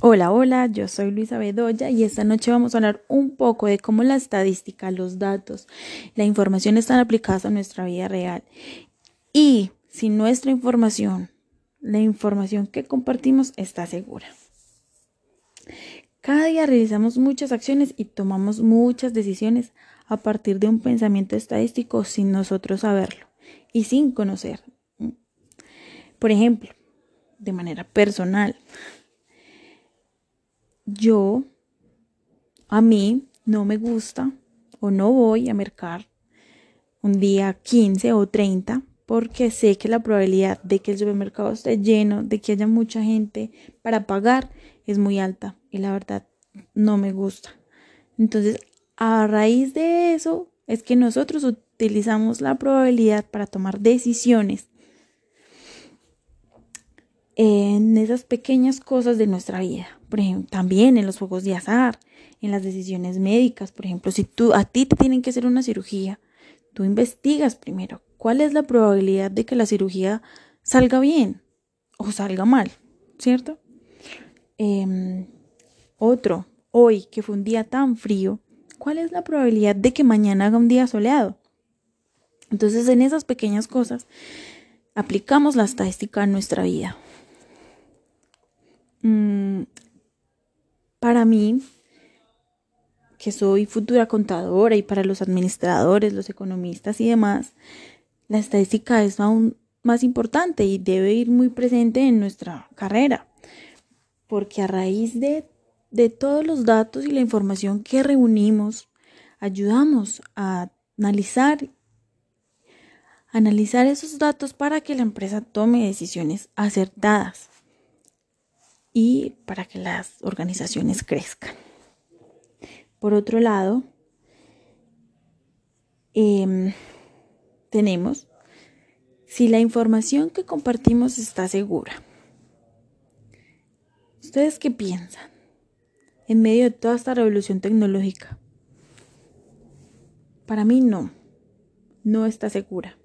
Hola, hola, yo soy Luisa Bedoya y esta noche vamos a hablar un poco de cómo la estadística, los datos, la información están aplicadas a nuestra vida real. Y si nuestra información, la información que compartimos está segura. Cada día realizamos muchas acciones y tomamos muchas decisiones a partir de un pensamiento estadístico sin nosotros saberlo y sin conocer. Por ejemplo, de manera personal, yo, a mí, no me gusta o no voy a mercar un día 15 o 30 porque sé que la probabilidad de que el supermercado esté lleno, de que haya mucha gente para pagar, es muy alta y la verdad no me gusta. Entonces, a raíz de eso es que nosotros utilizamos la probabilidad para tomar decisiones en esas pequeñas cosas de nuestra vida. Por ejemplo, también en los juegos de azar, en las decisiones médicas. Por ejemplo, si tú, a ti te tienen que hacer una cirugía, tú investigas primero cuál es la probabilidad de que la cirugía salga bien o salga mal, ¿cierto? Em, otro, hoy que fue un día tan frío, ¿cuál es la probabilidad de que mañana haga un día soleado? Entonces, en esas pequeñas cosas, aplicamos la estadística en nuestra vida. Mm, para mí, que soy futura contadora y para los administradores, los economistas y demás, la estadística es aún más importante y debe ir muy presente en nuestra carrera, porque a raíz de, de todos los datos y la información que reunimos, ayudamos a analizar analizar esos datos para que la empresa tome decisiones acertadas y para que las organizaciones crezcan. Por otro lado, em, tenemos si la información que compartimos está segura. ¿Ustedes qué piensan? En medio de toda esta revolución tecnológica. Para mí no, no está segura.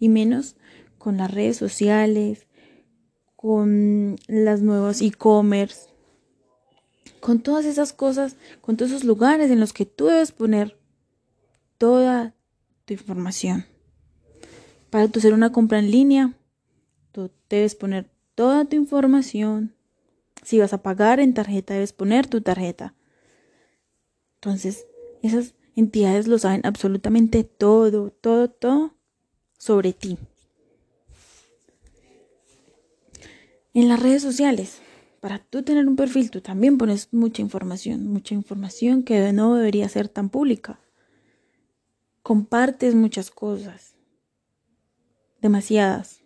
Y menos con las redes sociales, con las nuevas e-commerce, con todas esas cosas, con todos esos lugares en los que tú debes poner toda tu información. Para tú hacer una compra en línea, tú debes poner toda tu información. Si vas a pagar en tarjeta, debes poner tu tarjeta. Entonces, esas entidades lo saben absolutamente todo, todo, todo sobre ti. En las redes sociales, para tú tener un perfil, tú también pones mucha información, mucha información que no debería ser tan pública. Compartes muchas cosas, demasiadas.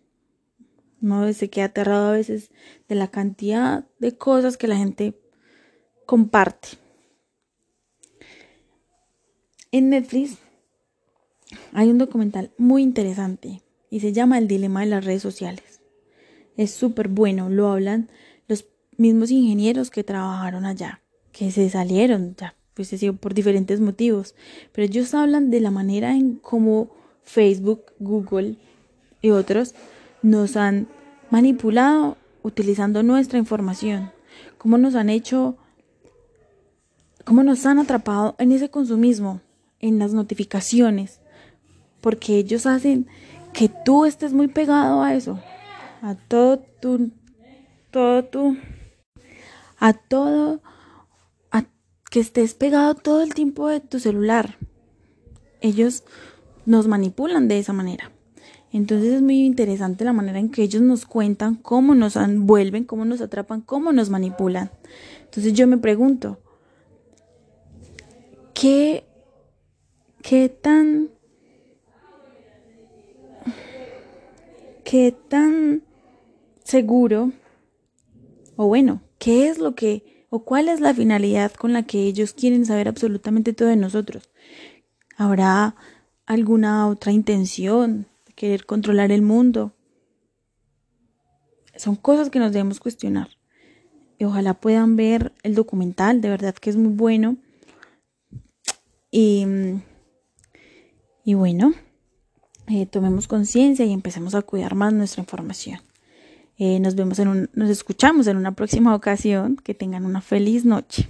No se queda aterrado a veces de la cantidad de cosas que la gente comparte. En Netflix hay un documental muy interesante y se llama El dilema de las redes sociales es súper bueno. Lo hablan los mismos ingenieros que trabajaron allá, que se salieron ya, pues sido por diferentes motivos. Pero ellos hablan de la manera en cómo Facebook, Google y otros nos han manipulado utilizando nuestra información. Cómo nos han hecho, cómo nos han atrapado en ese consumismo, en las notificaciones. Porque ellos hacen que tú estés muy pegado a eso a todo tu, todo tu, a todo, a que estés pegado todo el tiempo de tu celular. Ellos nos manipulan de esa manera. Entonces es muy interesante la manera en que ellos nos cuentan cómo nos envuelven, cómo nos atrapan, cómo nos manipulan. Entonces yo me pregunto, ¿qué, qué tan, qué tan seguro, o bueno, qué es lo que, o cuál es la finalidad con la que ellos quieren saber absolutamente todo de nosotros. ¿Habrá alguna otra intención de querer controlar el mundo? Son cosas que nos debemos cuestionar. Y ojalá puedan ver el documental, de verdad que es muy bueno. Y, y bueno, eh, tomemos conciencia y empecemos a cuidar más nuestra información. Eh, nos vemos en un, nos escuchamos en una próxima ocasión. Que tengan una feliz noche.